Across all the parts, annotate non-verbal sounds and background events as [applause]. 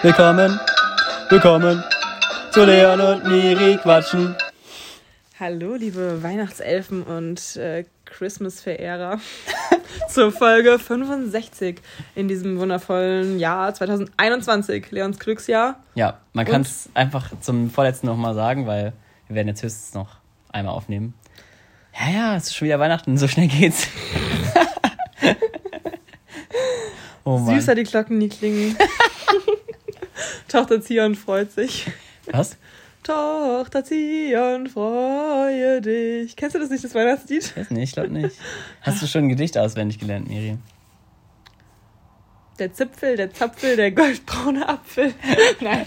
Willkommen, willkommen zu Leon und Miri quatschen. Hallo, liebe Weihnachtselfen und äh, Christmas-Verehrer [laughs] zur Folge 65 in diesem wundervollen Jahr 2021, Leons Glücksjahr. Ja, man kann es einfach zum vorletzten nochmal sagen, weil wir werden jetzt höchstens noch einmal aufnehmen. Ja, ja, es ist schon wieder Weihnachten, so schnell geht's. [laughs] oh Mann. Süßer die Glocken nie klingen. [laughs] Tochter Zion freut sich. Was? Tochter Zion, freue dich. Kennst du das nicht, das Weihnachtslied? Ich weiß nicht, ich glaube nicht. Hast du schon ein Gedicht auswendig gelernt, Miri? Der Zipfel, der Zapfel, der goldbraune Apfel. [laughs] Nein.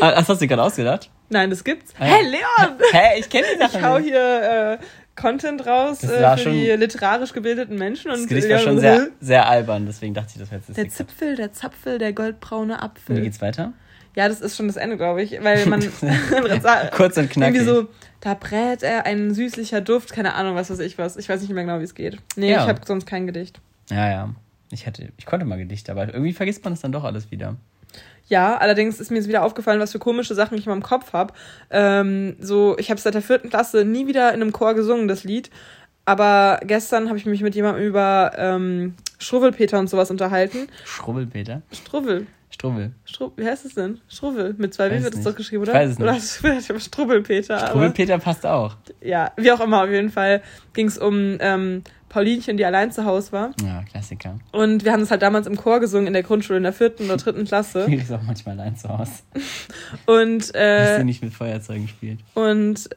Ah, das hast du gerade ausgedacht? Nein, das gibt's. Ah, ja. Hey, Leon! Hä, [laughs] hey, ich kenne die Sache Ich hau hier äh, Content raus äh, für die literarisch gebildeten Menschen. Das Gedicht war schon [laughs] sehr, sehr albern, deswegen dachte ich, das wäre jetzt Der Zipfel, der Zapfel, der goldbraune Apfel. Und wie geht's weiter? Ja, das ist schon das Ende, glaube ich, weil man [laughs] kurz und knackig. Irgendwie so, da brät er ein süßlicher Duft, keine Ahnung, was weiß ich was. Ich weiß nicht mehr genau, wie es geht. Nee, ja. ich habe sonst kein Gedicht. Ja, ja. Ich hatte, ich konnte mal Gedichte, aber irgendwie vergisst man es dann doch alles wieder. Ja, allerdings ist mir jetzt wieder aufgefallen, was für komische Sachen ich in meinem Kopf habe. Ähm, so, ich habe seit der vierten Klasse nie wieder in einem Chor gesungen, das Lied. Aber gestern habe ich mich mit jemandem über ähm, Schrubbelpeter und sowas unterhalten. Schrubbelpeter? Strubbel. Strubbel. Strub wie heißt es denn? Strubbel. Mit zwei W wird es doch geschrieben, oder? Ich weiß es nicht. Oder Strubbelpeter. Strubbelpeter passt auch. Ja, wie auch immer, auf jeden Fall ging es um ähm, Paulinchen, die allein zu Hause war. Ja, Klassiker. Und wir haben das halt damals im Chor gesungen in der Grundschule in der vierten oder dritten Klasse. Die ist auch manchmal allein zu Hause. Und äh, Dass sie nicht mit Feuerzeugen spielt. Und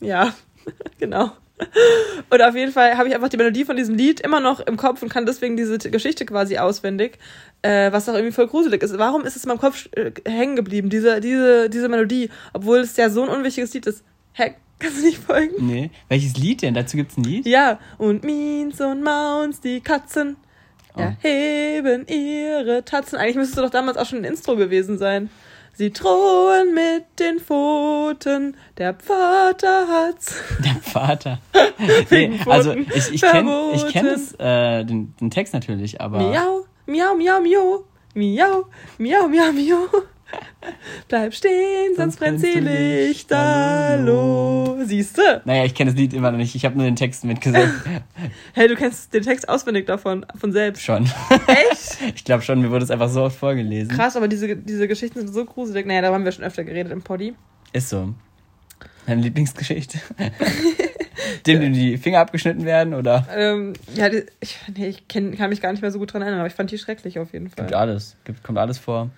ja, [laughs] genau. [laughs] Und auf jeden Fall habe ich einfach die Melodie von diesem Lied immer noch im Kopf und kann deswegen diese Geschichte quasi auswendig, äh, was auch irgendwie voll gruselig ist. Warum ist es in meinem Kopf äh, hängen geblieben, diese, diese, diese Melodie, obwohl es ja so ein unwichtiges Lied ist? Hä, kannst du nicht folgen? Nee. Welches Lied denn? Dazu gibt es ein Lied? Ja, und Means und Mounts, die Katzen, oh. erheben ihre Tatzen. Eigentlich müsstest du doch damals auch schon ein Intro gewesen sein. Sie drohen mit den Pfoten, der Vater hat's. [laughs] Der Vater. [laughs] nee, also ich, ich kenne ich kenn das, äh, den, den Text natürlich, aber. Miau, miau, miau, miau, miau, miau, miau, miau. [laughs] Bleib stehen, sonst, sonst brennt sie Lichterloh. Siehst du? Naja, ich kenne das Lied immer noch nicht. Ich habe nur den Text mitgesungen. [laughs] hey, du kennst den Text auswendig davon, von selbst. Schon. Echt? [laughs] ich glaube schon, mir wurde es einfach so oft vorgelesen. Krass, aber diese, diese Geschichten sind so gruselig. Naja, da haben wir schon öfter geredet im Poddy. Ist so. Deine Lieblingsgeschichte? Dem ja. die Finger abgeschnitten werden, oder? Ähm, ja, ich, nee, ich kenn, kann mich gar nicht mehr so gut dran erinnern, aber ich fand die schrecklich auf jeden Fall. Gibt alles. Gibt, kommt alles vor.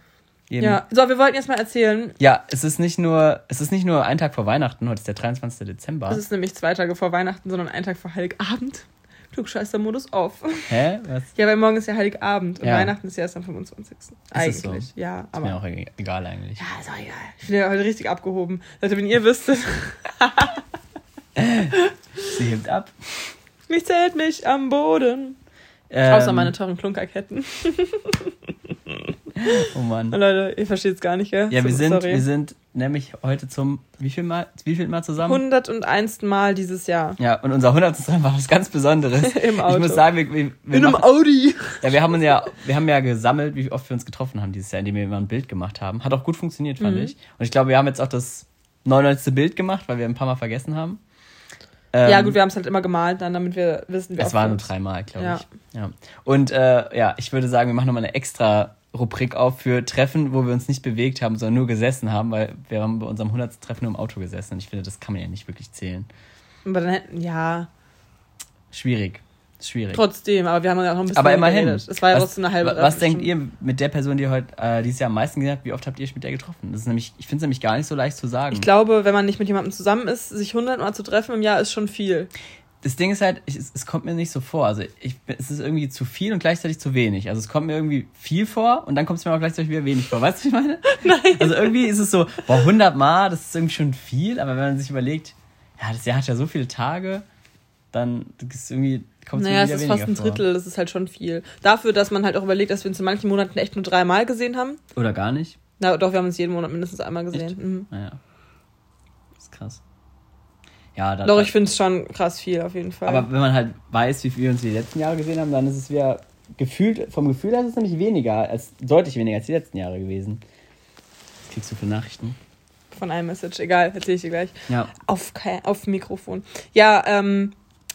Eben. Ja, so, wir wollten jetzt mal erzählen. Ja, es ist nicht nur, es ist nicht nur ein Tag vor Weihnachten, heute ist der 23. Dezember. Es ist nämlich zwei Tage vor Weihnachten, sondern ein Tag vor Heiligabend. Klugscheißer-Modus off. Hä? Was? Ja, weil morgen ist ja Heiligabend und ja. Weihnachten ist ja erst am 25. Ist eigentlich. So? Ja, ist aber. Ist mir auch egal eigentlich. Ja, ist auch egal. Ich bin ja heute richtig abgehoben. Leute, wenn ihr wüsstet. [laughs] Sie hebt ab. Mich zählt mich am Boden. Ähm, Außer meine teuren Klunkerketten. [laughs] [laughs] oh Mann. Leute, ihr versteht es gar nicht, gell? Ja, wir sind, wir sind nämlich heute zum, wie viel Mal, wie viel Mal zusammen? 101. Mal dieses Jahr. Ja, und unser 100. Mal war was ganz Besonderes. [laughs] Im Auto. Ich muss sagen, wir, wir, wir In einem Audi. Ja, wir haben uns ja, wir haben ja gesammelt, wie oft wir uns getroffen haben dieses Jahr, indem wir immer ein Bild gemacht haben. Hat auch gut funktioniert, fand mhm. ich. Und ich glaube, wir haben jetzt auch das 99. Bild gemacht, weil wir ein paar Mal vergessen haben. Ähm, ja, gut, wir haben es halt immer gemalt, dann, damit wir wissen, wie Es waren nur dreimal, glaube ja. ich. Ja. Und äh, ja, ich würde sagen, wir machen nochmal eine extra Rubrik auf für Treffen, wo wir uns nicht bewegt haben, sondern nur gesessen haben, weil wir haben bei unserem 100. Treffen nur im Auto gesessen und ich finde, das kann man ja nicht wirklich zählen. Aber dann hätten, ja. Schwierig. Schwierig. Trotzdem, aber wir haben ja auch noch ein bisschen. Aber immerhin. Es war ja trotzdem eine halbe Was denkt ihr mit der Person, die ihr heute äh, dieses Jahr am meisten gesagt habt, wie oft habt ihr euch mit der getroffen? Das ist nämlich, ich finde es nämlich gar nicht so leicht zu sagen. Ich glaube, wenn man nicht mit jemandem zusammen ist, sich hundertmal zu treffen im Jahr ist schon viel. Das Ding ist halt, ich, es, es, kommt mir nicht so vor. Also ich, es ist irgendwie zu viel und gleichzeitig zu wenig. Also es kommt mir irgendwie viel vor und dann kommt es mir auch gleichzeitig wieder wenig vor. Weißt du, was ich meine? [laughs] Nein. Also irgendwie ist es so, boah, 100 Mal, das ist irgendwie schon viel. Aber wenn man sich überlegt, ja, das Jahr hat ja so viele Tage, dann ist es irgendwie kommt naja, es ist fast ein Drittel, vor. das ist halt schon viel. Dafür, dass man halt auch überlegt, dass wir uns in manchen Monaten echt nur dreimal gesehen haben. Oder gar nicht. Na doch, wir haben uns jeden Monat mindestens einmal gesehen. Mhm. Naja. Das ist krass. Ja, Doch, ich finde es schon krass viel, auf jeden Fall. Aber wenn man halt weiß, wie viel wir uns die letzten Jahre gesehen haben, dann ist es wieder gefühlt, vom Gefühl her ist es nämlich weniger, als deutlich weniger als die letzten Jahre gewesen. Was kriegst du für Nachrichten? Von einem Message, egal, erzähle ich dir gleich. Ja. Auf, auf Mikrofon. Ja, ähm,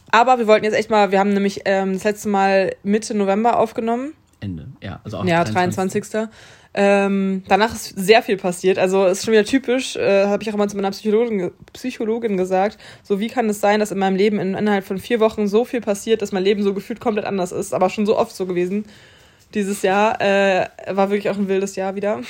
aber wir wollten jetzt echt mal, wir haben nämlich ähm, das letzte Mal Mitte November aufgenommen. Ende, ja. Also auch ja, 23. 23. Ähm, danach ist sehr viel passiert. Also ist schon wieder typisch, äh, habe ich auch immer zu meiner Psychologin, Psychologin gesagt. So, wie kann es sein, dass in meinem Leben in, innerhalb von vier Wochen so viel passiert, dass mein Leben so gefühlt komplett anders ist, aber schon so oft so gewesen. Dieses Jahr äh, war wirklich auch ein wildes Jahr wieder.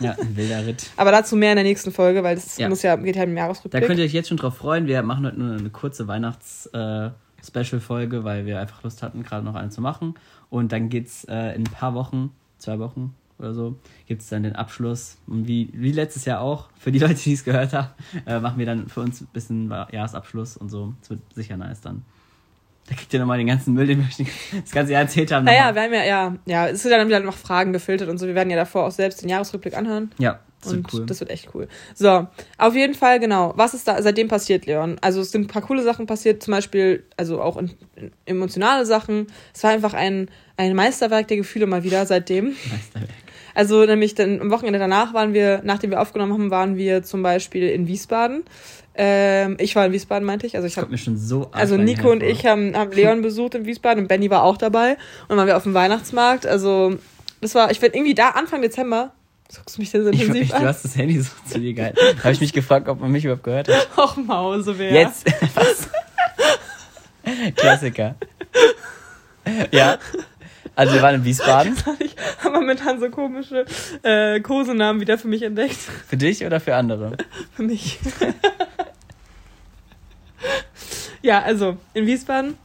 Ja, ein wilder Ritt. [laughs] aber dazu mehr in der nächsten Folge, weil das ja. muss ja, geht ja im Jahresrückblick. Da könnt ihr euch jetzt schon drauf freuen. Wir machen heute nur eine kurze Weihnachts-Special-Folge, äh, weil wir einfach Lust hatten, gerade noch eine zu machen. Und dann geht's äh, in ein paar Wochen, zwei Wochen, oder so, gibt es dann den Abschluss. Und wie, wie letztes Jahr auch, für die [laughs] Leute, die es gehört haben, äh, machen wir dann für uns ein bisschen Jahresabschluss und so. Es wird sicher nice dann. Da kriegt ihr nochmal den ganzen Müll, den wir [laughs] das ganze Jahr erzählt haben. Naja, wir haben ja, ja, ja, es sind dann wieder noch Fragen gefiltert und so. Wir werden ja davor auch selbst den Jahresrückblick anhören. Ja, das wird cool. Das wird echt cool. So, auf jeden Fall, genau. Was ist da seitdem passiert, Leon? Also, es sind ein paar coole Sachen passiert, zum Beispiel, also auch in, in emotionale Sachen. Es war einfach ein, ein Meisterwerk der Gefühle mal wieder seitdem. Meisterwerk. Also nämlich dann am Wochenende danach waren wir, nachdem wir aufgenommen haben, waren wir zum Beispiel in Wiesbaden. Ähm, ich war in Wiesbaden, meinte ich. Also ich habe mir schon so. Also Nico und ich haben, haben Leon [laughs] besucht in Wiesbaden und Benny war auch dabei. Und dann waren wir auf dem Weihnachtsmarkt. Also das war, ich bin irgendwie da Anfang Dezember. Guckst du mich denn so intensiv ich, ich, an? Du hast das Handy so zu dir gehalten. Da habe ich mich gefragt, ob man mich überhaupt gehört hat. [laughs] Och, Mausewehr. Jetzt. [laughs] Was? Klassiker. Ja. Also wir waren in Wiesbaden. Ich habe momentan so komische äh, Kosenamen wieder für mich entdeckt. Für dich oder für andere? für mich. ja, also in Wiesbaden.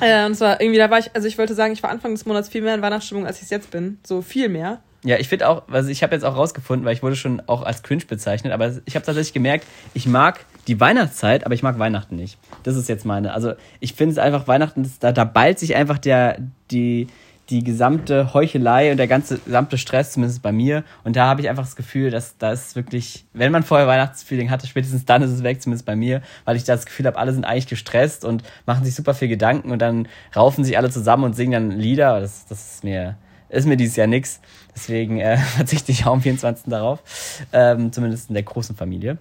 Äh, und zwar irgendwie, da war ich, also ich wollte sagen, ich war Anfang des Monats viel mehr in Weihnachtsstimmung, als ich es jetzt bin. So viel mehr. Ja, ich finde auch, also ich habe jetzt auch rausgefunden, weil ich wurde schon auch als cringe bezeichnet, aber ich habe tatsächlich gemerkt, ich mag die Weihnachtszeit, aber ich mag Weihnachten nicht. Das ist jetzt meine. Also ich finde es einfach, Weihnachten, da, da ballt sich einfach der, die, die gesamte Heuchelei und der ganze gesamte Stress, zumindest bei mir. Und da habe ich einfach das Gefühl, dass das wirklich, wenn man vorher Weihnachtsfeeling hatte, spätestens dann ist es weg, zumindest bei mir, weil ich das Gefühl habe, alle sind eigentlich gestresst und machen sich super viel Gedanken und dann raufen sich alle zusammen und singen dann Lieder. Das, das ist mir, ist mir dieses Jahr nix. Deswegen äh, [laughs] verzichte ich auch am 24. darauf. Ähm, zumindest in der großen Familie.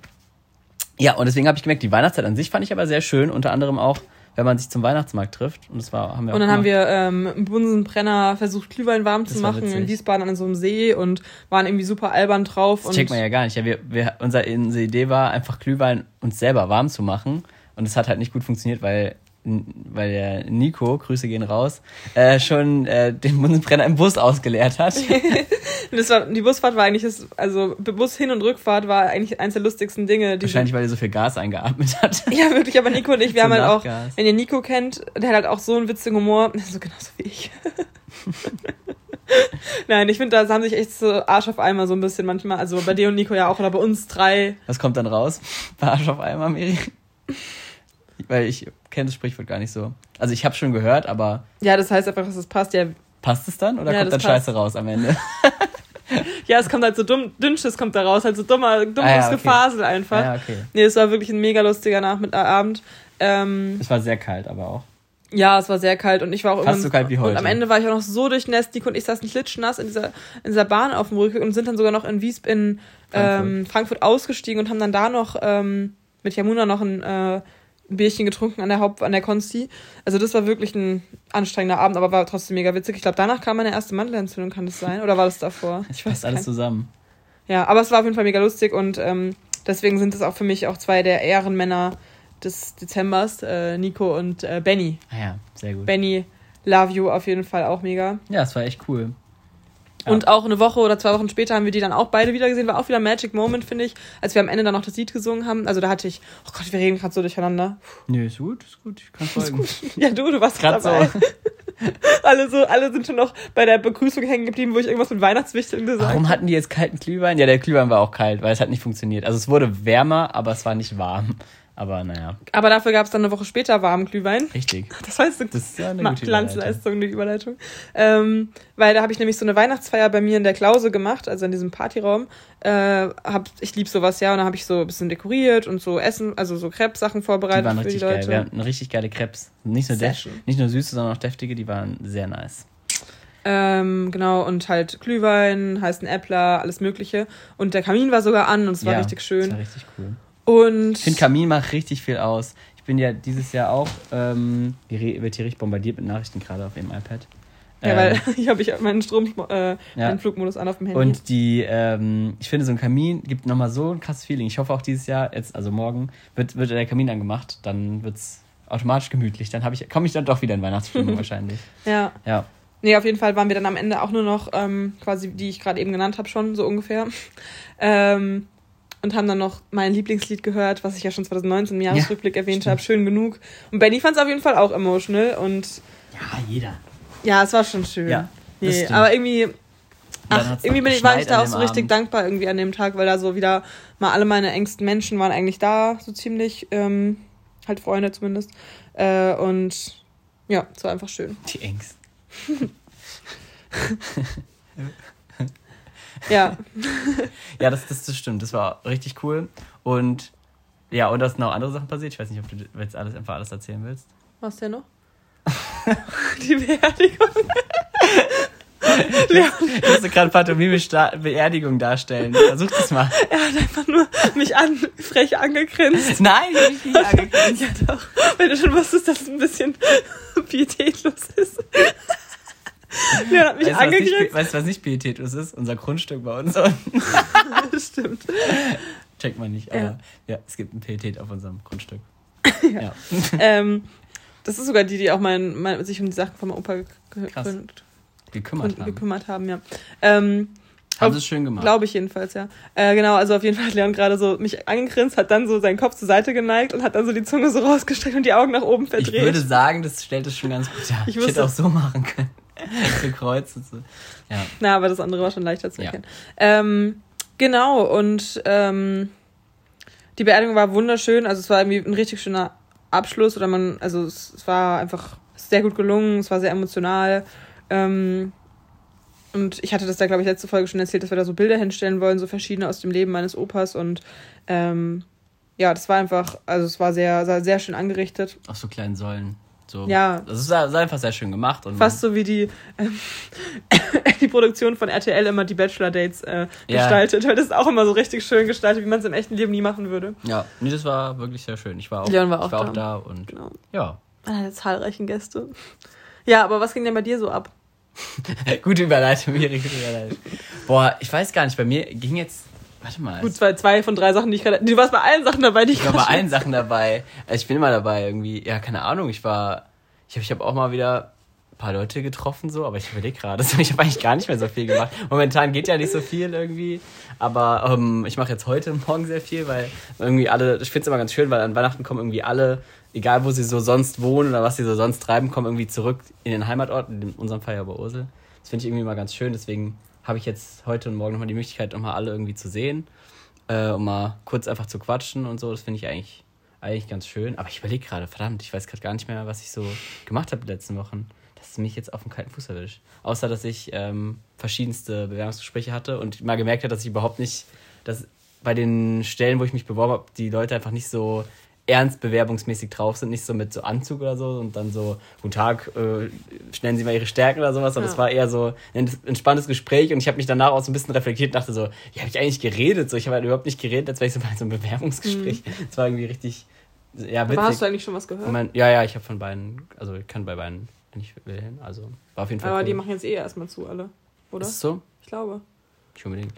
Ja, und deswegen habe ich gemerkt, die Weihnachtszeit an sich fand ich aber sehr schön, unter anderem auch wenn man sich zum Weihnachtsmarkt trifft. Und das war, haben wir Und dann haben wir ähm, im Bunsenbrenner versucht, Glühwein warm das zu machen witzig. in Wiesbaden an so einem See und waren irgendwie super albern drauf. Das checkt man ja gar nicht. Ja, wir, wir, unsere, unsere Idee war, einfach Glühwein uns selber warm zu machen. Und es hat halt nicht gut funktioniert, weil weil der Nico, Grüße gehen raus, äh, schon äh, den Bunsenbrenner im Bus ausgeleert hat. [laughs] war, die Busfahrt war eigentlich, das, also Bus hin und Rückfahrt war eigentlich eins der lustigsten Dinge. Wahrscheinlich, weil er so viel Gas eingeatmet hat. [laughs] Ja, wirklich, aber Nico und ich, wir [laughs] so haben halt auch, wenn ihr Nico kennt, der hat halt auch so einen witzigen Humor, so genauso wie ich. Nein, ich finde, da haben sich echt so Arsch auf Eimer so ein bisschen manchmal. Also bei dir und Nico ja auch oder bei uns drei. Was kommt dann raus? Arsch auf Eimer, Miri? Weil ich kenne das Sprichwort gar nicht so. Also ich habe schon gehört, aber. Ja, das heißt einfach, dass es passt. Ja. Passt es dann oder ja, kommt dann passt. Scheiße raus am Ende? [laughs] [laughs] ja, es kommt halt so dumm, Dünnsches kommt da raus, halt so dummer, dummes ah, ja, okay. Gefasel einfach. Ah, ja, okay. Nee, es war wirklich ein mega lustiger Nachmittagabend. Ähm, es war sehr kalt, aber auch. Ja, es war sehr kalt und ich war auch Fast so kalt wie heute. Und am Ende war ich auch noch so durchnässt. Nico und ich saßen klitschnass in dieser, in dieser Bahn auf dem Rückweg und sind dann sogar noch in Wiesb in Frankfurt, ähm, Frankfurt ausgestiegen und haben dann da noch ähm, mit Jamuna noch ein äh, ein Bierchen getrunken an der Haupt an der Konsti. Also das war wirklich ein anstrengender Abend, aber war trotzdem mega witzig. Ich glaube, danach kam meine erste Mandelentzündung, kann das sein? Oder war das davor? Ich weiß alles kein... zusammen. Ja, aber es war auf jeden Fall mega lustig und ähm, deswegen sind es auch für mich auch zwei der Ehrenmänner des Dezembers, äh, Nico und äh, Benny. Ah ja, sehr gut. Benny, love you auf jeden Fall auch mega. Ja, es war echt cool. Und auch eine Woche oder zwei Wochen später haben wir die dann auch beide wieder gesehen. War auch wieder ein Magic Moment, finde ich, als wir am Ende dann noch das Lied gesungen haben. Also da hatte ich, oh Gott, wir reden gerade so durcheinander. Nö, ist gut, ist gut, ich kann folgen. Ja, du, du warst gerade dabei. So. [laughs] alle so, alle sind schon noch bei der Begrüßung hängen geblieben, wo ich irgendwas mit Weihnachtswichteln gesagt habe. Warum hatten die jetzt kalten Glühwein? Ja, der Glühwein war auch kalt, weil es hat nicht funktioniert. Also es wurde wärmer, aber es war nicht warm. Aber naja. Aber dafür gab es dann eine Woche später warmen Glühwein. Richtig. [laughs] Das heißt, das ist ja eine gute Glanzleistung, die Überleitung. Ähm, weil da habe ich nämlich so eine Weihnachtsfeier bei mir in der Klause gemacht, also in diesem Partyraum. Äh, hab, ich liebe sowas ja und dann habe ich so ein bisschen dekoriert und so Essen, also so Krebs-Sachen vorbereitet die waren für richtig die Leute. Geil. Wir hatten richtig geile Krebs. Nicht nur, nicht nur süße, sondern auch deftige, die waren sehr nice. Ähm, genau, und halt Glühwein, heißen Äppler, alles Mögliche. Und der Kamin war sogar an und es war ja, richtig schön. Das war richtig cool. Und ich finde, Kamin macht richtig viel aus. Ich bin ja dieses Jahr auch, ähm, wird hier richtig bombardiert mit Nachrichten gerade auf dem iPad. Ja, weil ähm, [laughs] ich habe ich meinen Strom, äh, ja. meinen Flugmodus an auf dem Handy. Und die, ähm, ich finde, so ein Kamin gibt nochmal so ein krasses Feeling. Ich hoffe auch dieses Jahr, jetzt, also morgen, wird, wird der Kamin angemacht, dann wird es automatisch gemütlich. Dann ich, komme ich dann doch wieder in Weihnachtsstimmung [laughs] wahrscheinlich. Ja. Ja. Nee, auf jeden Fall waren wir dann am Ende auch nur noch, ähm, quasi, die ich gerade eben genannt habe, schon so ungefähr. [laughs] Ähm, und haben dann noch mein Lieblingslied gehört, was ich ja schon 2019 im Jahresrückblick ja, erwähnt habe, schön genug. Und Benny fand es auf jeden Fall auch emotional und. Ja, jeder. Ja, es war schon schön. Ja, nee, aber irgendwie. Ach, irgendwie bin ich, war ich da auch so richtig Abend. dankbar irgendwie an dem Tag, weil da so wieder mal alle meine engsten Menschen waren eigentlich da, so ziemlich, ähm, halt Freunde zumindest. Äh, und ja, es war einfach schön. Die engsten. [laughs] [laughs] ja. [laughs] ja, das, das, das stimmt. Das war richtig cool. Und ja, und da sind noch andere Sachen passiert. Ich weiß nicht, ob du jetzt alles einfach alles erzählen willst. Was denn noch? [laughs] Die Beerdigung. Leon. Ich musste gerade pantomimisch Beerdigung darstellen. Versuch das mal. Er hat einfach nur mich an, frech angegrinst. Nein, ich mich nicht angegrinst. ja doch, weil du schon wusstest, dass es ein bisschen [laughs] pietätlos ist. Leon hat mich weißt, angegrinst. weißt du, was nicht pietätlos ist? Unser Grundstück bei uns unten. [laughs] das stimmt. Checkt man nicht, aber ja. ja, es gibt ein Pietät auf unserem Grundstück. [laughs] ja. ja. [laughs] ähm, das ist sogar die, die auch mein, mein, sich um die Sachen von meinem Opa ge gekümmert, haben. gekümmert haben. Ja. Ähm, haben sie es schön gemacht. Glaube ich jedenfalls, ja. Äh, genau, also auf jeden Fall hat Leon gerade so mich angegrinst, hat dann so seinen Kopf zur Seite geneigt und hat dann so die Zunge so rausgestreckt und die Augen nach oben verdreht. Ich würde sagen, das stellt es schon ganz gut dar. Ich, ich hätte auch so machen können. [laughs] Gekreuzt so. Ja. Na, aber das andere war schon leichter zu erkennen. Ja. Ähm, genau, und ähm, die Beerdigung war wunderschön. Also es war irgendwie ein richtig schöner Abschluss oder man, also es, es war einfach sehr gut gelungen, es war sehr emotional. Ähm, und ich hatte das da, glaube ich, letzte Folge schon erzählt, dass wir da so Bilder hinstellen wollen, so verschiedene aus dem Leben meines Opas. Und ähm, ja, das war einfach, also es war sehr, sehr, sehr schön angerichtet. Auf so kleinen Säulen. So. Ja. Das ist einfach sehr schön gemacht. Und Fast so wie die, ähm, [laughs] die Produktion von RTL immer die Bachelor-Dates äh, ja. gestaltet. Das ist auch immer so richtig schön gestaltet, wie man es im echten Leben nie machen würde. Ja, nee, das war wirklich sehr schön. Ich war auch, Leon war auch, ich war da. auch da und genau. ja. Man hatte zahlreichen Gäste. Ja, aber was ging denn bei dir so ab? [laughs] Gute Überleitung, gute Überleitung. Boah, ich weiß gar nicht, bei mir ging jetzt Warte mal. Gut, zwei, zwei von drei Sachen, die ich gerade. Du warst bei allen Sachen dabei, die ich, ich war bei allen Sachen dabei. Also ich bin immer dabei irgendwie. Ja, keine Ahnung. Ich war. Ich habe ich hab auch mal wieder ein paar Leute getroffen, so, aber ich überlege gerade. [laughs] Ich habe eigentlich gar nicht mehr so viel gemacht. Momentan geht ja nicht so viel irgendwie. Aber ähm, ich mache jetzt heute und [laughs] morgen sehr viel, weil irgendwie alle. Ich finde es immer ganz schön, weil an Weihnachten kommen irgendwie alle, egal wo sie so sonst wohnen oder was sie so sonst treiben, kommen irgendwie zurück in den Heimatort. In unserem Fall ja bei Ursel. Das finde ich irgendwie mal ganz schön. Deswegen habe ich jetzt heute und morgen nochmal die Möglichkeit, nochmal alle irgendwie zu sehen, äh, um mal kurz einfach zu quatschen und so. Das finde ich eigentlich, eigentlich ganz schön. Aber ich überlege gerade, verdammt, ich weiß gerade gar nicht mehr, was ich so gemacht habe die letzten Wochen. Das ist mich jetzt auf dem kalten Fuß erwischt. Außer, dass ich ähm, verschiedenste Bewerbungsgespräche hatte und mal gemerkt habe, dass ich überhaupt nicht, dass bei den Stellen, wo ich mich beworben habe, die Leute einfach nicht so ernst bewerbungsmäßig drauf sind, nicht so mit so Anzug oder so und dann so, guten Tag, äh, nennen Sie mal Ihre Stärken oder sowas. Es ja. war eher so ein entspanntes Gespräch und ich habe mich danach auch so ein bisschen reflektiert und dachte so, ja, habe ich eigentlich geredet? So, ich habe halt überhaupt nicht geredet, als wäre ich so bei so einem Bewerbungsgespräch. Es mhm. war irgendwie richtig, ja, witzig. Aber hast du eigentlich schon was gehört? Mein, ja, ja, ich habe von beiden, also ich kann bei beiden, wenn ich will, hin. Also war auf jeden Fall Aber cool. die machen jetzt eh erstmal zu, alle, oder? Ist es so? Ich glaube. Nicht unbedingt.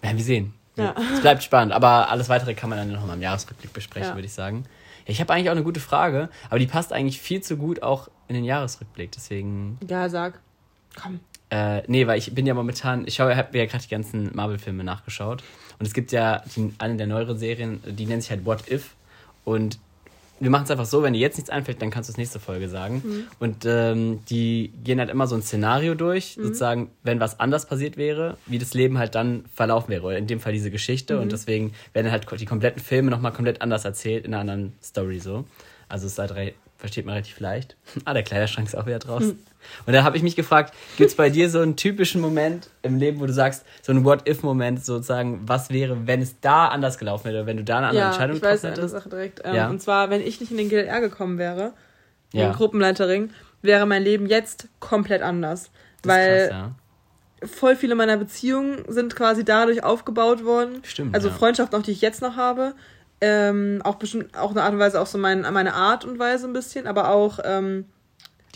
Werden wir sehen. Ja. Es bleibt spannend, aber alles weitere kann man dann noch mal im Jahresrückblick besprechen, ja. würde ich sagen. Ja, ich habe eigentlich auch eine gute Frage, aber die passt eigentlich viel zu gut auch in den Jahresrückblick, deswegen. Ja, sag. Komm. Äh, nee, weil ich bin ja momentan, ich schaue, habe mir ja gerade die ganzen Marvel-Filme nachgeschaut. Und es gibt ja die, eine der neueren Serien, die nennt sich halt What If. Und wir machen es einfach so, wenn dir jetzt nichts einfällt, dann kannst du es nächste Folge sagen. Mhm. Und ähm, die gehen halt immer so ein Szenario durch, mhm. sozusagen, wenn was anders passiert wäre, wie das Leben halt dann verlaufen wäre. Oder in dem Fall diese Geschichte. Mhm. Und deswegen werden halt die kompletten Filme nochmal komplett anders erzählt, in einer anderen Story so. Also es ist halt versteht man relativ leicht. [laughs] ah, der Kleiderschrank ist auch wieder draußen. Mhm. Und da habe ich mich gefragt, gibt es bei dir so einen typischen Moment im Leben, wo du sagst, so ein What-If-Moment sozusagen, was wäre, wenn es da anders gelaufen wäre, wenn du da eine andere ja, Entscheidung ich weiß hättest? Sache direkt. Ähm, ja. Und zwar, wenn ich nicht in den GLR gekommen wäre, ja. in Gruppenleiterin, wäre mein Leben jetzt komplett anders. weil krass, ja. voll viele meiner Beziehungen sind quasi dadurch aufgebaut worden. Stimmt. Also. Freundschaften auch, die ich jetzt noch habe. Ähm, auch bestimmt auch eine Art und Weise, auch so mein, meine Art und Weise ein bisschen, aber auch ähm,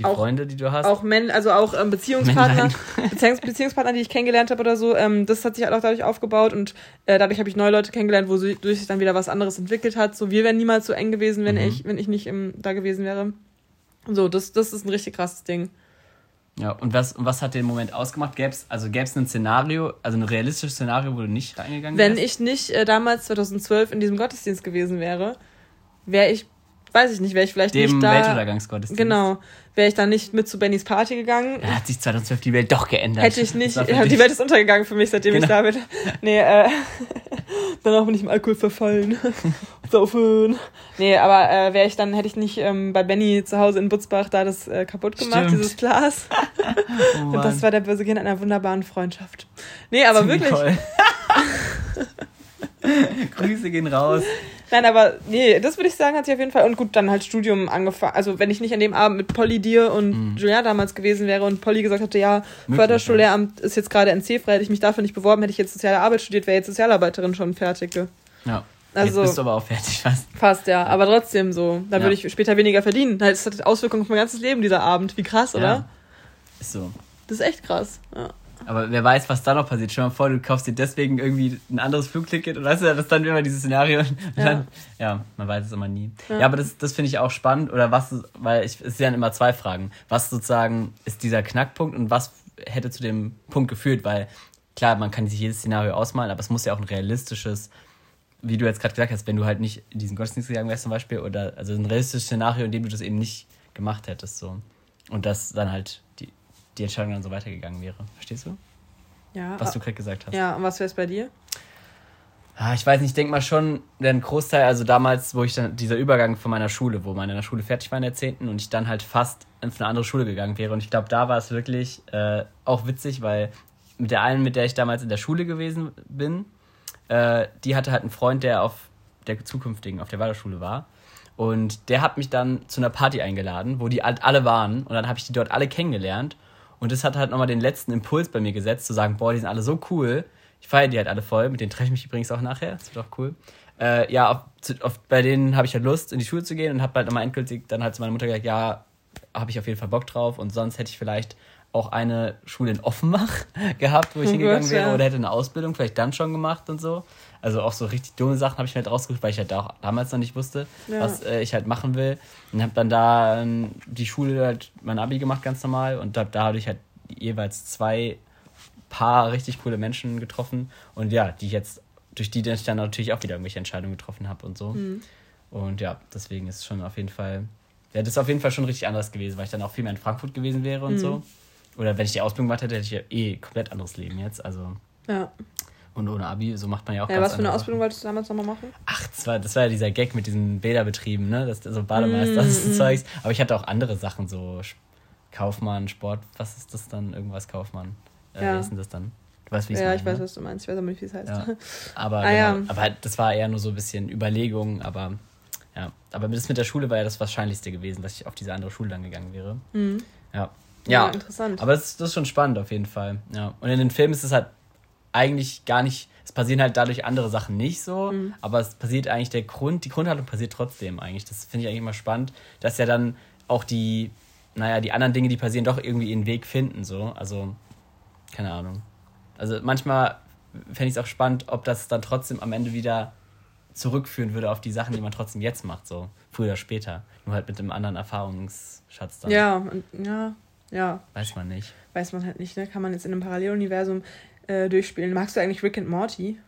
die auch, Freunde, die du hast? Auch Men also auch ähm, Beziehungspartner, [laughs] Beziehungs Beziehungspartner, die ich kennengelernt habe oder so. Ähm, das hat sich halt auch dadurch aufgebaut und äh, dadurch habe ich neue Leute kennengelernt, wo sich dann wieder was anderes entwickelt hat. So, wir wären niemals so eng gewesen, wenn mhm. ich, wenn ich nicht im, da gewesen wäre. So, das, das ist ein richtig krasses Ding. Ja, und was, und was hat den Moment ausgemacht? Also gäbe es ein Szenario, also ein realistisches Szenario, wo du nicht reingegangen wärst? Wenn ich nicht äh, damals 2012 in diesem Gottesdienst gewesen wäre, wäre ich weiß ich nicht, wäre ich vielleicht Dem nicht da. Weltuntergangsgottesdienst. Genau. Wäre ich dann nicht mit zu Bennys Party gegangen. Da hat sich 2012 die Welt doch geändert. Hätte ich nicht. Die Welt ist untergegangen für mich, seitdem genau. ich da bin. Nee, äh, [laughs] danach bin ich im Alkohol verfallen. [laughs] Saufen. Nee, aber äh, wäre ich dann, hätte ich nicht ähm, bei Benny zu Hause in Butzbach da das äh, kaputt gemacht, Stimmt. dieses Glas. [laughs] oh, Und das war der Beginn einer wunderbaren Freundschaft. Nee, aber wirklich. Grüße gehen raus. Nein, aber nee, das würde ich sagen, hat sich auf jeden Fall. Und gut, dann halt Studium angefangen. Also, wenn ich nicht an dem Abend mit Polly, dir und mhm. Julia damals gewesen wäre und Polly gesagt hätte, ja, Förderschullehramt ist jetzt gerade NC-frei, hätte ich mich dafür nicht beworben, hätte ich jetzt soziale Arbeit studiert, wäre jetzt Sozialarbeiterin schon fertig. Ja. Also, jetzt bist du aber auch fertig fast. Fast, ja. Aber trotzdem so. Da ja. würde ich später weniger verdienen. Das hat Auswirkungen auf mein ganzes Leben, dieser Abend. Wie krass, oder? Ja. Ist so. Das ist echt krass. Ja. Aber wer weiß, was da noch passiert. Stell dir mal vor, du kaufst dir deswegen irgendwie ein anderes Flugticket und weißt du, das ist dann immer dieses Szenario. Ja, dann, ja man weiß es immer nie. Ja, ja aber das, das finde ich auch spannend. Oder was, weil ich, es sind ja immer zwei Fragen. Was sozusagen ist dieser Knackpunkt und was hätte zu dem Punkt geführt? Weil klar, man kann sich jedes Szenario ausmalen, aber es muss ja auch ein realistisches, wie du jetzt gerade gesagt hast, wenn du halt nicht in diesen Gottesdienst gegangen wärst zum Beispiel, oder also ein realistisches Szenario, in dem du das eben nicht gemacht hättest. so Und das dann halt die Entscheidung dann so weitergegangen wäre. Verstehst du? Ja. Was du gerade gesagt hast. Ja, und was wäre es bei dir? Ah, ich weiß nicht, ich denke mal schon, der Großteil, also damals, wo ich dann, dieser Übergang von meiner Schule, wo meine Schule fertig war in der 10. und ich dann halt fast in eine andere Schule gegangen wäre. Und ich glaube, da war es wirklich äh, auch witzig, weil mit der einen, mit der ich damals in der Schule gewesen bin, äh, die hatte halt einen Freund, der auf der zukünftigen, auf der Waldorfschule war. Und der hat mich dann zu einer Party eingeladen, wo die halt alle waren. Und dann habe ich die dort alle kennengelernt. Und das hat halt nochmal den letzten Impuls bei mir gesetzt, zu sagen, boah, die sind alle so cool. Ich feiere die halt alle voll. Mit denen treffe ich mich übrigens auch nachher. Das wird auch cool. Äh, ja, auf, auf, bei denen habe ich halt Lust, in die Schule zu gehen und habe halt nochmal endgültig dann halt zu meiner Mutter gesagt, ja, habe ich auf jeden Fall Bock drauf. Und sonst hätte ich vielleicht auch eine Schule in Offenbach [laughs] gehabt, wo ich oh hingegangen wäre. Oder hätte eine Ausbildung vielleicht dann schon gemacht und so. Also auch so richtig dumme Sachen habe ich mir halt rausgesucht, weil ich halt auch damals noch nicht wusste, ja. was äh, ich halt machen will. Und habe dann da äh, die Schule halt mein Abi gemacht ganz normal und da, da hatte ich halt jeweils zwei paar richtig coole Menschen getroffen und ja, die jetzt durch die ich dann natürlich auch wieder irgendwelche Entscheidungen getroffen habe und so. Mhm. Und ja, deswegen ist es schon auf jeden Fall, ja, das ist auf jeden Fall schon richtig anders gewesen, weil ich dann auch viel mehr in Frankfurt gewesen wäre und mhm. so. Oder wenn ich die Ausbildung gemacht hätte, hätte ich ja eh komplett anderes Leben jetzt. Also. Ja. Und ohne Abi, so macht man ja auch ja, was für eine Ausbildung Sachen. wolltest du damals nochmal machen? Ach, das war, das war ja dieser Gag mit diesen Bäderbetrieben, ne? Das, so Bademeister, mm, das. [laughs] Zeugs. Aber ich hatte auch andere Sachen, so Kaufmann, Sport, was ist das dann? Irgendwas Kaufmann. Äh, ja. Wie ist denn das dann? Du weißt, wie ja, meine, ich weiß, ne? was du meinst. Ich weiß aber nicht, wie es heißt. Ja. [laughs] Aber, ah, genau, ja. aber das war eher nur so ein bisschen Überlegung, aber ja. Aber das mit der Schule war ja das Wahrscheinlichste gewesen, dass ich auf diese andere Schule dann gegangen wäre. Mhm. Ja. ja. Ja, interessant. Aber das, das ist schon spannend auf jeden Fall. Ja. Und in den Filmen ist es halt eigentlich gar nicht, es passieren halt dadurch andere Sachen nicht so, mhm. aber es passiert eigentlich der Grund, die Grundhaltung passiert trotzdem eigentlich. Das finde ich eigentlich immer spannend, dass ja dann auch die, naja, die anderen Dinge, die passieren, doch irgendwie ihren Weg finden, so. Also, keine Ahnung. Also manchmal fände ich es auch spannend, ob das dann trotzdem am Ende wieder zurückführen würde auf die Sachen, die man trotzdem jetzt macht, so früher oder später. Nur halt mit einem anderen Erfahrungsschatz dann. Ja, ja, ja. Weiß man nicht. Weiß man halt nicht, ne? Kann man jetzt in einem Paralleluniversum äh, durchspielen. Magst du eigentlich Rick and Morty?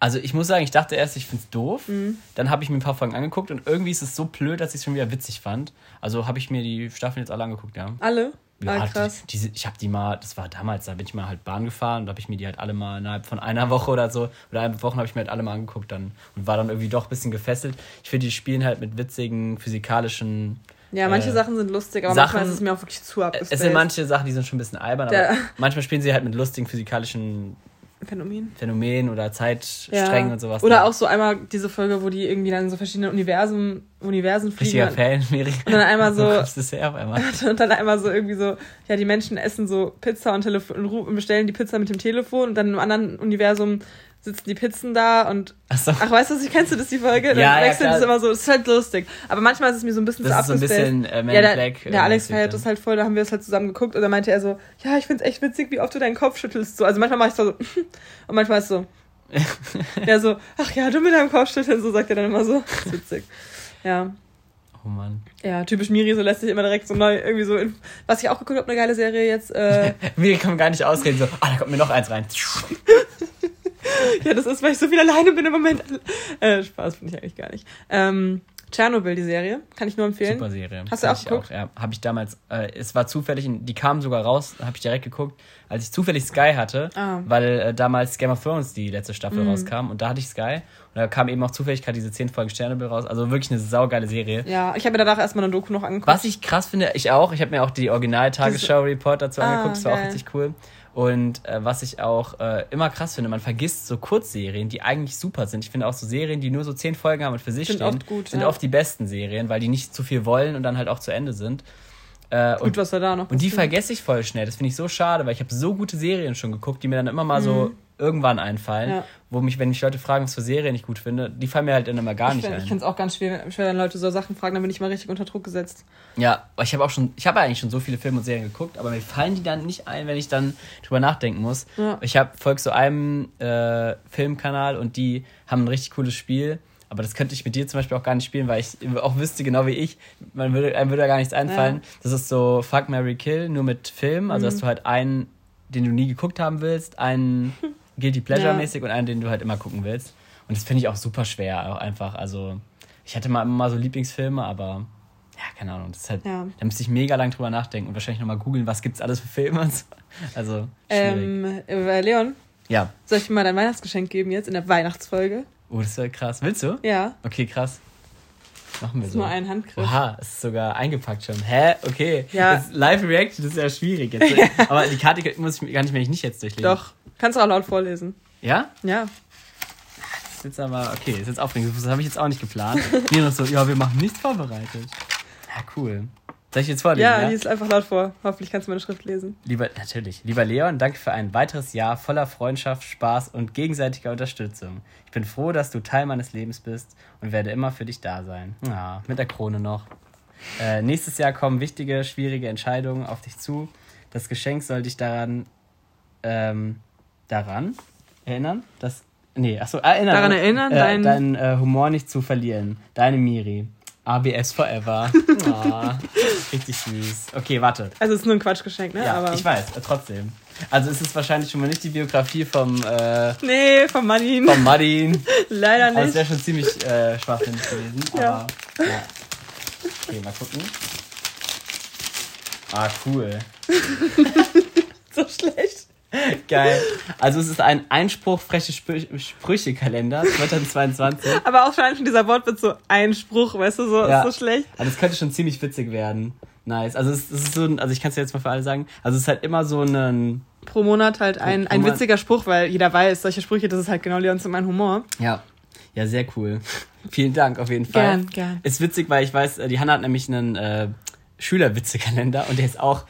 Also ich muss sagen, ich dachte erst, ich finde es doof. Mhm. Dann habe ich mir ein paar Folgen angeguckt und irgendwie ist es so blöd, dass ich es schon wieder witzig fand. Also habe ich mir die Staffeln jetzt alle angeguckt, ja. Alle? Ja, ah, krass. Die, diese, ich habe die mal, das war damals, da bin ich mal halt Bahn gefahren und habe ich mir die halt alle mal innerhalb von einer Woche oder so, oder eine Woche habe ich mir halt alle mal angeguckt dann und war dann irgendwie doch ein bisschen gefesselt. Ich finde, die spielen halt mit witzigen physikalischen ja, manche äh, Sachen sind lustig, aber Sachen, manchmal ist es mir auch wirklich zu abgespaced. Es sind manche Sachen, die sind schon ein bisschen albern, aber manchmal spielen sie halt mit lustigen physikalischen Phänomen. Phänomen oder Zeitsträngen ja. und sowas. Oder auch so einmal diese Folge, wo die irgendwie dann so verschiedene Universen Universen fliegen. Richtiger Fan, Miri. Und dann einmal [laughs] so. einmal. [laughs] Und dann einmal so irgendwie so, ja, die Menschen essen so Pizza und, Telefon, und bestellen die Pizza mit dem Telefon und dann im anderen Universum sitzen die Pizzen da und. Ach, so. ach weißt du, kennst du das, die Folge? Dann ja, wechselt ja, es immer so, das ist halt lustig. Aber manchmal ist es mir so ein bisschen das zu ist so ein bisschen äh, Man ja, der, Black. Der Alex feiert das halt voll, da haben wir es halt zusammen geguckt und dann meinte er so, ja, ich find's echt witzig, wie oft du deinen Kopf schüttelst. So, also manchmal mache ich so, [laughs] und manchmal ist so. [laughs] ja, so, ach ja, du mit deinem Kopf schütteln, so sagt er dann immer so. Das [laughs] ist witzig. Ja. Oh Mann. Ja, typisch Miri, so lässt sich immer direkt so neu irgendwie so. In, was ich auch geguckt habe, eine geile Serie jetzt. Äh, Miri kann gar nicht ausreden, so, ah, da kommt mir noch eins rein. Ja, das ist, weil ich so viel alleine bin im Moment. Äh, Spaß finde ich eigentlich gar nicht. Ähm, Tschernobyl, die Serie, kann ich nur empfehlen. Super Serie. Hast du auch geguckt? Auch, ja, habe ich damals. Äh, es war zufällig, die kam sogar raus, habe ich direkt geguckt, als ich zufällig Sky hatte, ah. weil äh, damals Game of Thrones die letzte Staffel mm. rauskam und da hatte ich Sky und da kam eben auch zufällig gerade diese 10 Folgen Tschernobyl raus. Also wirklich eine saugeile Serie. Ja, ich habe mir danach erstmal eine Doku noch angeguckt. Was ich krass finde, ich auch, ich habe mir auch die Original-Tagesschau-Report dazu ah, angeguckt, das war geil. auch richtig cool. Und äh, was ich auch äh, immer krass finde, man vergisst so Kurzserien, die eigentlich super sind. Ich finde auch so Serien, die nur so zehn Folgen haben und für sich sind stehen, oft gut, sind ja. oft die besten Serien, weil die nicht zu viel wollen und dann halt auch zu Ende sind. Äh, gut, und, was war da noch? Und die vergesse ich voll schnell. Das finde ich so schade, weil ich habe so gute Serien schon geguckt, die mir dann immer mal mhm. so irgendwann einfallen, ja. wo mich, wenn mich Leute fragen, was für Serien ich gut finde, die fallen mir halt dann immer gar ich nicht find, ein. Ich finde es auch ganz schwer, schwer, wenn Leute so Sachen fragen, dann bin ich mal richtig unter Druck gesetzt. Ja, ich habe auch schon, ich habe eigentlich schon so viele Filme und Serien geguckt, aber mir fallen die dann nicht ein, wenn ich dann drüber nachdenken muss. Ja. Ich habe folge so einem äh, Filmkanal und die haben ein richtig cooles Spiel. Aber das könnte ich mit dir zum Beispiel auch gar nicht spielen, weil ich auch wüsste, genau wie ich, man würde, einem würde da gar nichts einfallen. Ja. Das ist so Fuck, Mary Kill, nur mit Film. Also, mhm. dass du halt einen, den du nie geguckt haben willst, einen [laughs] Guilty Pleasure-mäßig ja. und einen, den du halt immer gucken willst. Und das finde ich auch super schwer, auch einfach. Also, ich hatte mal immer mal so Lieblingsfilme, aber ja, keine Ahnung. Das ist halt, ja. Da müsste ich mega lang drüber nachdenken und wahrscheinlich nochmal googeln, was gibt's alles für Filme und so. Also, ähm, äh, Leon? Ja. Soll ich dir mal dein Weihnachtsgeschenk geben jetzt in der Weihnachtsfolge? Oh, das ist ja krass. Willst du? Ja. Okay, krass. Machen wir das ist so. nur ein Handgriff. Oha, es ist sogar eingepackt schon. Hä? Okay. Ja. Live Reaction ist ja schwierig jetzt. [laughs] Aber die Karte muss ich gar nicht, wenn ich nicht jetzt durchlesen. Doch. Kannst du auch laut vorlesen. Ja? Ja. Das ist jetzt aber, okay, das ist jetzt aufregend. Das habe ich jetzt auch nicht geplant. Nee, noch so, ja, wir machen nichts vorbereitet. Ja, cool. Soll ich jetzt vorlesen? Ja, ja? lies einfach laut vor. Hoffentlich kannst du meine Schrift lesen. Lieber, natürlich. Lieber Leon, danke für ein weiteres Jahr voller Freundschaft, Spaß und gegenseitiger Unterstützung. Ich bin froh, dass du Teil meines Lebens bist und werde immer für dich da sein. Ja, mit der Krone noch. Äh, nächstes Jahr kommen wichtige, schwierige Entscheidungen auf dich zu. Das Geschenk soll dich daran ähm, daran erinnern, dass. Nee, achso, erinnern. Daran erinnern, äh, deinen dein, äh, Humor nicht zu verlieren. Deine Miri. ABS Forever. oh, [laughs] richtig süß. Okay, warte. Also es ist nur ein Quatschgeschenk, ne? Ja, Aber ich weiß, äh, trotzdem. Also es ist wahrscheinlich schon mal nicht die Biografie vom... Äh, nee, vom Martin. Vom Martin. [laughs] Leider nicht. Also es wäre schon ziemlich äh, schwachsinnig gewesen. Ja. Aber, ja. Okay, mal gucken. Ah, cool. [laughs] so schlecht. [laughs] Geil. Also es ist ein Einspruch freche Sprüche-Kalender 2022. Aber auch schon dieser Wortwitz so Einspruch, weißt du, so, ja. ist so schlecht. Also es könnte schon ziemlich witzig werden. Nice. Also es, es ist so, also ich kann es jetzt mal für alle sagen. Also es ist halt immer so ein pro Monat halt ein, ein witziger Spruch, weil jeder weiß, solche Sprüche, das ist halt genau Leons und mein Humor. Ja. Ja, sehr cool. [laughs] Vielen Dank auf jeden Fall. Gern, gern. Ist witzig, weil ich weiß, die Hanna hat nämlich einen äh, Schülerwitze-Kalender und der ist auch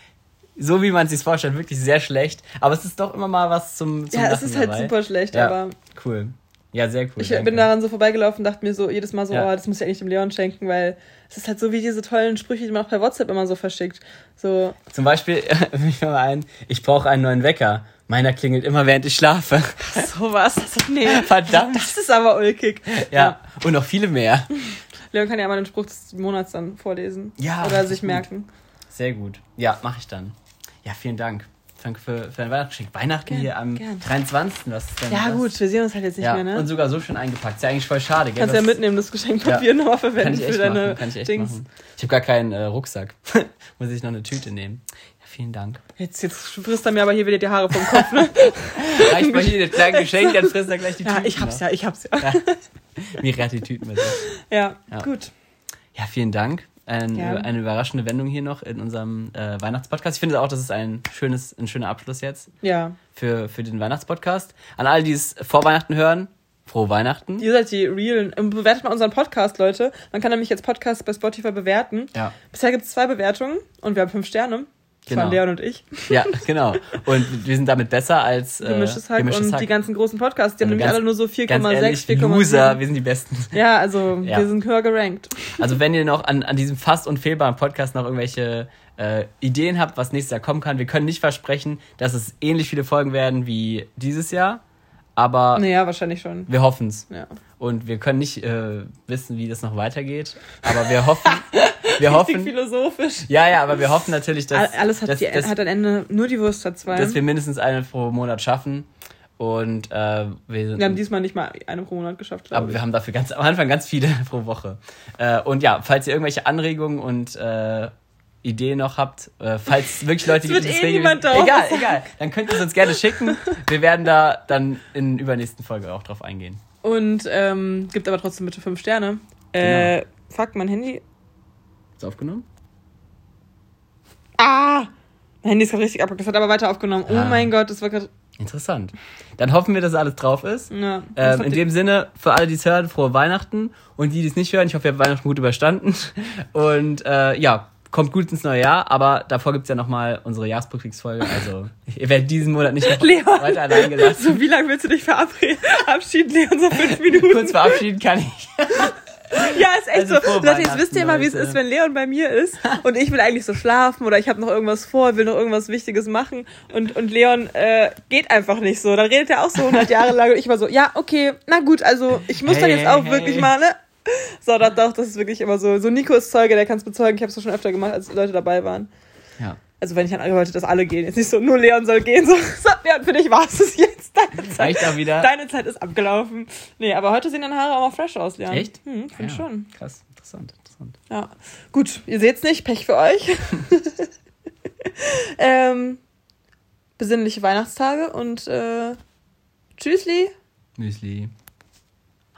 so wie man es sich vorstellt, wirklich sehr schlecht. Aber es ist doch immer mal was zum, zum Ja, Lachen es ist halt dabei. super schlecht, ja, aber. Cool. Ja, sehr cool. Ich danke. bin daran so vorbeigelaufen und dachte mir so jedes Mal so, ja. oh, das muss ich eigentlich dem Leon schenken, weil es ist halt so wie diese tollen Sprüche, die man auch per WhatsApp immer so verschickt. So. Zum Beispiel, [laughs] ich mal ein, ich brauche einen neuen Wecker. Meiner klingelt immer, während ich schlafe. So was? Nee. [laughs] Verdammt. Das ist aber ulkig. Ja, ja. und noch viele mehr. Leon kann ja mal den Spruch des Monats dann vorlesen. Ja. Oder sich merken. Sehr gut. Ja, mache ich dann. Ja, vielen Dank. Danke für, für dein Weihnachtsgeschenk. Weihnachten gern, hier am gern. 23. Was ist denn Ja, das? gut, wir sehen uns halt jetzt nicht ja, mehr, ne? Und sogar so schön eingepackt. Ist ja eigentlich voll schade, gell? Kannst ja mitnehmen, das Geschenkpapier ja. nochmal verwenden für deine machen, kann ich echt Dings. Machen. Ich habe gar keinen äh, Rucksack. [laughs] Muss ich noch eine Tüte nehmen. Ja, vielen Dank. Jetzt, jetzt frisst er mir aber hier wieder die Haare vom Kopf, ne? [laughs] Reicht mal hier das kleine Geschenk, dann frisst er gleich die Tüten. Ja, ich hab's ja, ich hab's ja. ja. [laughs] Mir hat die Tüten mit. Ja, ja, gut. Ja, vielen Dank. Ein, ja. Eine überraschende Wendung hier noch in unserem äh, Weihnachtspodcast. Ich finde auch, das ist ein, schönes, ein schöner Abschluss jetzt. Ja. Für, für den Weihnachtspodcast. An alle, die es vor Weihnachten hören, Frohe Weihnachten. Ihr seid die realen. Bewertet mal unseren Podcast, Leute. Man kann nämlich jetzt Podcasts bei Spotify bewerten. Ja. Bisher gibt es zwei Bewertungen und wir haben fünf Sterne. Genau. Von Leon und ich. Ja, genau. Und wir sind damit besser als äh, Gemischtes Hack Gemischtes und Hack. die ganzen großen Podcasts. Die haben nämlich alle nur so 4,6, 4,7. Loser, wir sind die Besten. Ja, also ja. wir sind höher gerankt. Also wenn ihr noch an, an diesem fast unfehlbaren Podcast noch irgendwelche äh, Ideen habt, was nächstes Jahr kommen kann, wir können nicht versprechen, dass es ähnlich viele Folgen werden wie dieses Jahr. Aber. Naja, wahrscheinlich schon. Wir hoffen es. Ja. Und wir können nicht äh, wissen, wie das noch weitergeht. Aber wir hoffen. [laughs] wir hoffen. philosophisch. Ja, ja, aber wir hoffen natürlich, dass. Alles hat, dass, die, dass, hat ein Ende, nur die Wurst hat zwei. Dass wir mindestens eine pro Monat schaffen. Und äh, wir, sind, wir haben diesmal nicht mal eine pro Monat geschafft, glaube Aber ich. wir haben dafür ganz am Anfang ganz viele [laughs] pro Woche. Äh, und ja, falls ihr irgendwelche Anregungen und äh, Idee noch habt, äh, falls [laughs] wirklich Leute gibt, eh niemand egal, egal, dann könnt ihr es uns gerne schicken. Wir werden da dann in der übernächsten Folge auch drauf eingehen. Und ähm, gibt aber trotzdem bitte fünf Sterne. Äh, genau. fuck, mein Handy. Ist aufgenommen? Ah! Mein Handy ist gerade richtig abgekackt, das hat aber weiter aufgenommen. Oh ah. Oh mein Gott, das war gerade. Interessant. Dann hoffen wir, dass alles drauf ist. Ja, ähm, in dem Sinne, für alle, die es hören, frohe Weihnachten. Und die, die es nicht hören, ich hoffe, ihr habt Weihnachten gut überstanden. [laughs] Und äh, ja, kommt gut ins neue Jahr, aber davor gibt es ja nochmal unsere Jahresrückblicksfolge. Also, ihr werdet diesen Monat nicht noch Leon, weiter allein gelassen. So, wie lange willst du dich verabreden? [laughs] Abschieden, Leon, so fünf [laughs] Minuten. Kurz verabschieden kann ich. [laughs] Ja, ist echt also so. Leute, jetzt wisst ihr mal, wie es ist, wenn Leon bei mir ist und ich will eigentlich so schlafen oder ich habe noch irgendwas vor, will noch irgendwas Wichtiges machen und, und Leon äh, geht einfach nicht so. Dann redet er auch so 100 Jahre lang und ich war so, ja, okay, na gut, also ich muss hey, dann jetzt auch hey. wirklich mal, ne? So, doch, doch, das ist wirklich immer so. So Nico ist Zeuge, der kann es bezeugen. Ich habe es schon öfter gemacht, als Leute dabei waren. Ja. Also wenn ich dann wollte, dass alle gehen. Jetzt nicht so, nur Leon soll gehen. So, so Leon, für dich war es jetzt. Deine Zeit, Reicht auch wieder. Deine Zeit ist abgelaufen. Nee, aber heute sehen deine Haare auch mal fresh aus, Leon. Echt? Hm, finde ja, schon. Krass, interessant, interessant. Ja. Gut, ihr seht's nicht, Pech für euch. [laughs] ähm, besinnliche Weihnachtstage und äh, Tschüssli. Müsli.